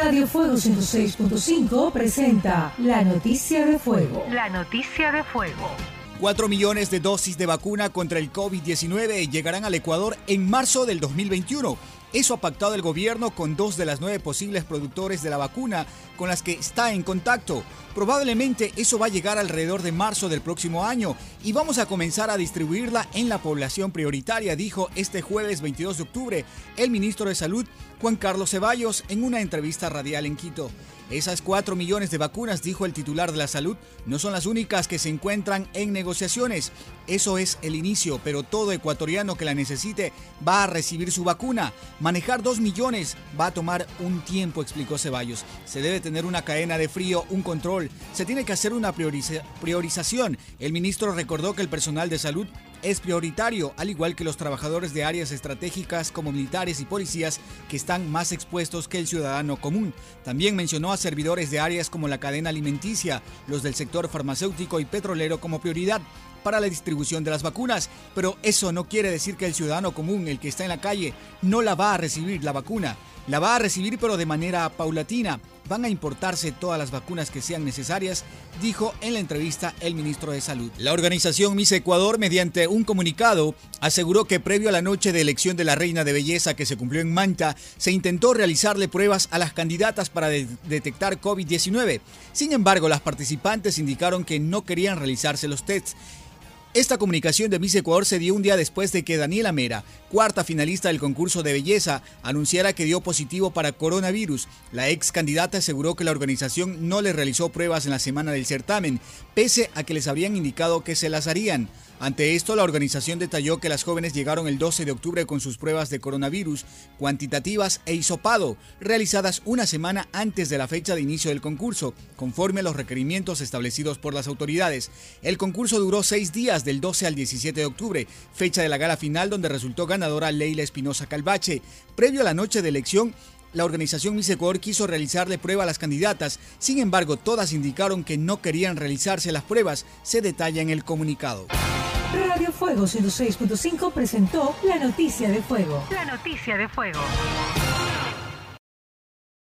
Radio Fuego 106.5 presenta La Noticia de Fuego. La Noticia de Fuego. 4 millones de dosis de vacuna contra el COVID-19 llegarán al Ecuador en marzo del 2021. Eso ha pactado el gobierno con dos de las nueve posibles productores de la vacuna con las que está en contacto. Probablemente eso va a llegar alrededor de marzo del próximo año y vamos a comenzar a distribuirla en la población prioritaria, dijo este jueves 22 de octubre el ministro de Salud, Juan Carlos Ceballos, en una entrevista radial en Quito. Esas 4 millones de vacunas, dijo el titular de la salud, no son las únicas que se encuentran en negociaciones. Eso es el inicio, pero todo ecuatoriano que la necesite va a recibir su vacuna. Manejar 2 millones va a tomar un tiempo, explicó Ceballos. Se debe tener una cadena de frío, un control. Se tiene que hacer una priorización. El ministro recordó que el personal de salud es prioritario, al igual que los trabajadores de áreas estratégicas como militares y policías que están más expuestos que el ciudadano común. También mencionó a servidores de áreas como la cadena alimenticia, los del sector farmacéutico y petrolero como prioridad para la distribución de las vacunas, pero eso no quiere decir que el ciudadano común, el que está en la calle, no la va a recibir la vacuna. La va a recibir pero de manera paulatina. Van a importarse todas las vacunas que sean necesarias, dijo en la entrevista el ministro de Salud. La organización Miss Ecuador, mediante un comunicado, aseguró que previo a la noche de elección de la reina de belleza que se cumplió en Manta, se intentó realizarle pruebas a las candidatas para detectar COVID-19. Sin embargo, las participantes indicaron que no querían realizarse los tests esta comunicación de Miss Ecuador se dio un día después de que Daniela Mera, cuarta finalista del concurso de belleza, anunciara que dio positivo para coronavirus. La ex candidata aseguró que la organización no le realizó pruebas en la semana del certamen, pese a que les habrían indicado que se las harían. Ante esto, la organización detalló que las jóvenes llegaron el 12 de octubre con sus pruebas de coronavirus cuantitativas e hisopado, realizadas una semana antes de la fecha de inicio del concurso, conforme a los requerimientos establecidos por las autoridades. El concurso duró seis días, del 12 al 17 de octubre, fecha de la gala final donde resultó ganadora Leila Espinosa Calvache. Previo a la noche de elección, la organización Miss Ecuador quiso realizarle prueba a las candidatas, sin embargo todas indicaron que no querían realizarse las pruebas, se detalla en el comunicado. Radio Fuego 106.5 presentó la noticia de fuego. La noticia de fuego.